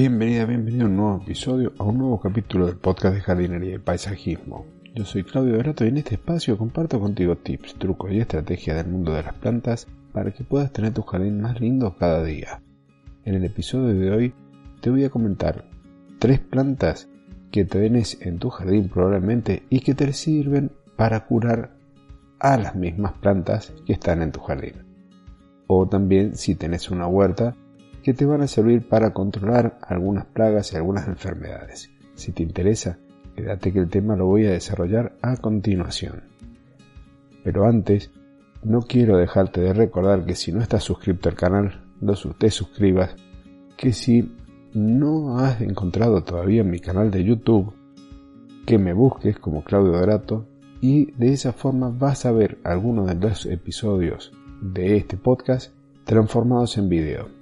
Bienvenida, bienvenido a un nuevo episodio, a un nuevo capítulo del podcast de jardinería y paisajismo. Yo soy Claudio Dorato y en este espacio comparto contigo tips, trucos y estrategias del mundo de las plantas para que puedas tener tu jardín más lindo cada día. En el episodio de hoy te voy a comentar tres plantas que tenés en tu jardín probablemente y que te sirven para curar a las mismas plantas que están en tu jardín. O también si tenés una huerta que te van a servir para controlar algunas plagas y algunas enfermedades. Si te interesa, quédate que el tema lo voy a desarrollar a continuación. Pero antes, no quiero dejarte de recordar que si no estás suscrito al canal, no te suscribas, que si no has encontrado todavía mi canal de YouTube, que me busques como Claudio Dorato y de esa forma vas a ver algunos de los episodios de este podcast transformados en video.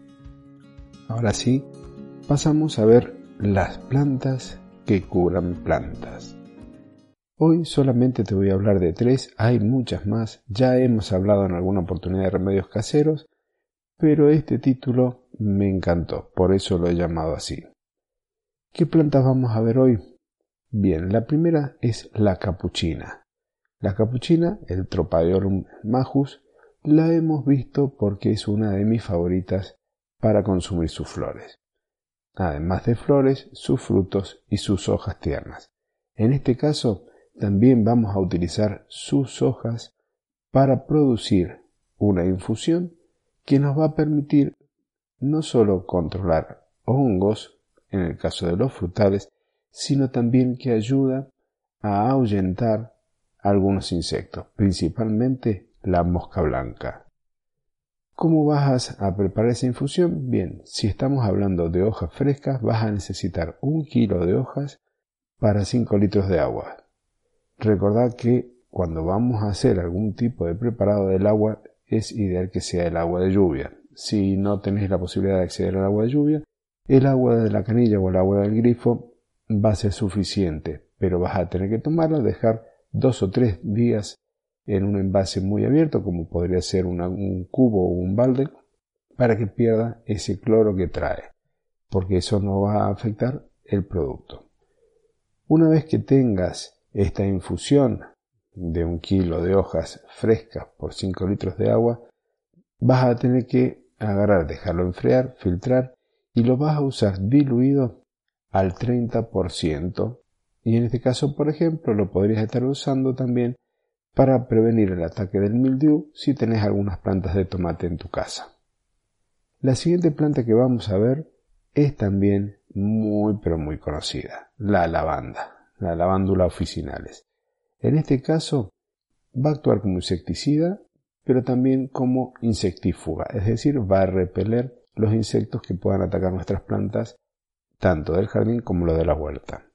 Ahora sí, pasamos a ver las plantas que curan plantas. Hoy solamente te voy a hablar de tres, hay muchas más, ya hemos hablado en alguna oportunidad de remedios caseros, pero este título me encantó, por eso lo he llamado así. ¿Qué plantas vamos a ver hoy? Bien, la primera es la capuchina. La capuchina, el Tropaeorum majus, la hemos visto porque es una de mis favoritas para consumir sus flores. Además de flores, sus frutos y sus hojas tiernas. En este caso, también vamos a utilizar sus hojas para producir una infusión que nos va a permitir no solo controlar hongos, en el caso de los frutales, sino también que ayuda a ahuyentar algunos insectos, principalmente la mosca blanca. ¿Cómo vas a preparar esa infusión? Bien, si estamos hablando de hojas frescas, vas a necesitar un kilo de hojas para 5 litros de agua. Recordad que cuando vamos a hacer algún tipo de preparado del agua, es ideal que sea el agua de lluvia. Si no tenéis la posibilidad de acceder al agua de lluvia, el agua de la canilla o el agua del grifo va a ser suficiente, pero vas a tener que tomarla, dejar dos o tres días en un envase muy abierto, como podría ser un cubo o un balde, para que pierda ese cloro que trae, porque eso no va a afectar el producto. Una vez que tengas esta infusión de un kilo de hojas frescas por 5 litros de agua, vas a tener que agarrar, dejarlo enfriar, filtrar y lo vas a usar diluido al 30%. Y en este caso, por ejemplo, lo podrías estar usando también para prevenir el ataque del mildiu si tenés algunas plantas de tomate en tu casa. La siguiente planta que vamos a ver es también muy pero muy conocida, la lavanda, la lavándula oficinales. En este caso va a actuar como insecticida, pero también como insectífuga, es decir, va a repeler los insectos que puedan atacar nuestras plantas, tanto del jardín como lo de la huerta.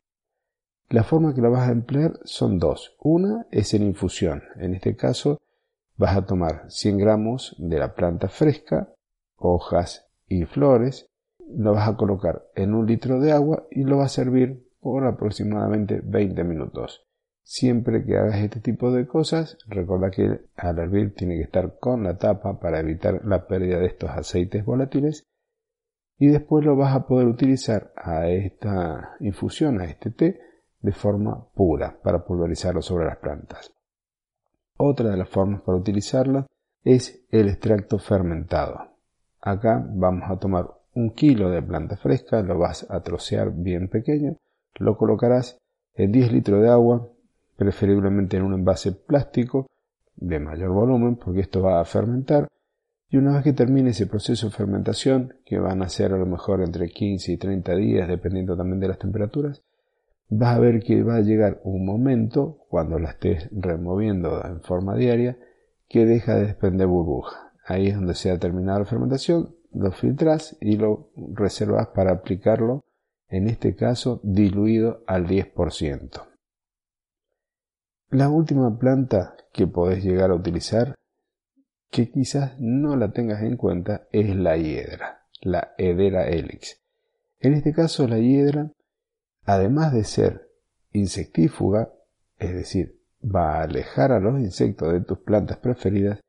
La forma que la vas a emplear son dos. Una es en infusión. En este caso vas a tomar 100 gramos de la planta fresca, hojas y flores, lo vas a colocar en un litro de agua y lo vas a servir por aproximadamente 20 minutos. Siempre que hagas este tipo de cosas, recuerda que al hervir tiene que estar con la tapa para evitar la pérdida de estos aceites volátiles y después lo vas a poder utilizar a esta infusión, a este té, de forma pura para pulverizarlo sobre las plantas. Otra de las formas para utilizarla es el extracto fermentado. Acá vamos a tomar un kilo de planta fresca, lo vas a trocear bien pequeño, lo colocarás en 10 litros de agua, preferiblemente en un envase plástico de mayor volumen, porque esto va a fermentar. Y una vez que termine ese proceso de fermentación, que van a ser a lo mejor entre 15 y 30 días, dependiendo también de las temperaturas, vas a ver que va a llegar un momento, cuando la estés removiendo en forma diaria, que deja de desprender burbuja. Ahí es donde se ha terminado la fermentación, lo filtras y lo reservas para aplicarlo, en este caso diluido al 10%. La última planta que podés llegar a utilizar, que quizás no la tengas en cuenta, es la hiedra, la Hedera helix. En este caso la hiedra además de ser insectífuga, es decir, va a alejar a los insectos de tus plantas preferidas,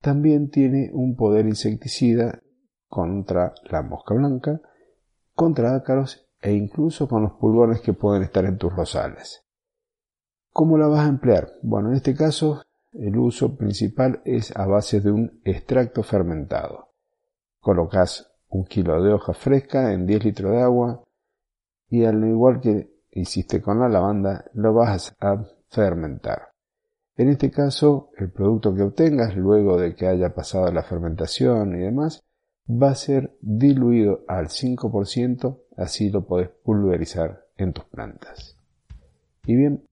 también tiene un poder insecticida contra la mosca blanca, contra ácaros e incluso con los pulgones que pueden estar en tus rosales. ¿Cómo la vas a emplear? Bueno, en este caso el uso principal es a base de un extracto fermentado. Colocas un kilo de hoja fresca en 10 litros de agua y al igual que hiciste con la lavanda, lo vas a fermentar. En este caso, el producto que obtengas luego de que haya pasado la fermentación y demás, va a ser diluido al 5%, así lo puedes pulverizar en tus plantas. Y bien,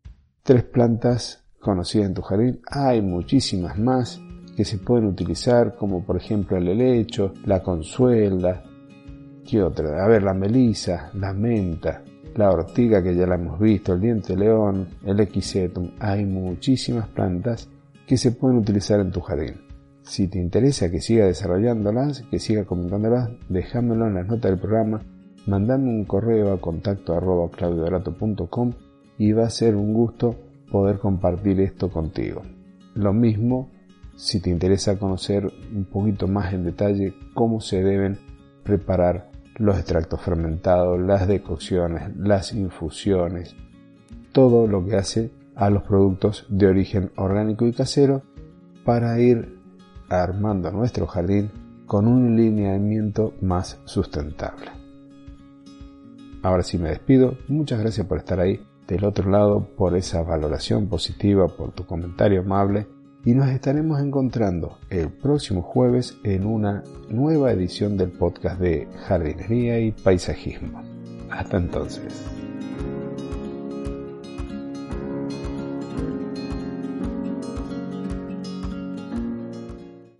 tres plantas conocidas en tu jardín, hay muchísimas más que se pueden utilizar, como por ejemplo el helecho, la consuela, ¿qué otra? A ver, la melisa, la menta, la ortiga que ya la hemos visto, el diente león, el equisetum, hay muchísimas plantas que se pueden utilizar en tu jardín. Si te interesa que siga desarrollándolas, que siga comentándolas, déjamelo en las notas del programa, mandame un correo a contacto arroba y va a ser un gusto poder compartir esto contigo. Lo mismo si te interesa conocer un poquito más en detalle cómo se deben preparar los extractos fermentados, las decocciones, las infusiones, todo lo que hace a los productos de origen orgánico y casero para ir armando nuestro jardín con un lineamiento más sustentable. Ahora sí me despido, muchas gracias por estar ahí del otro lado, por esa valoración positiva, por tu comentario amable y nos estaremos encontrando el próximo jueves en una nueva edición del podcast de jardinería y paisajismo. Hasta entonces.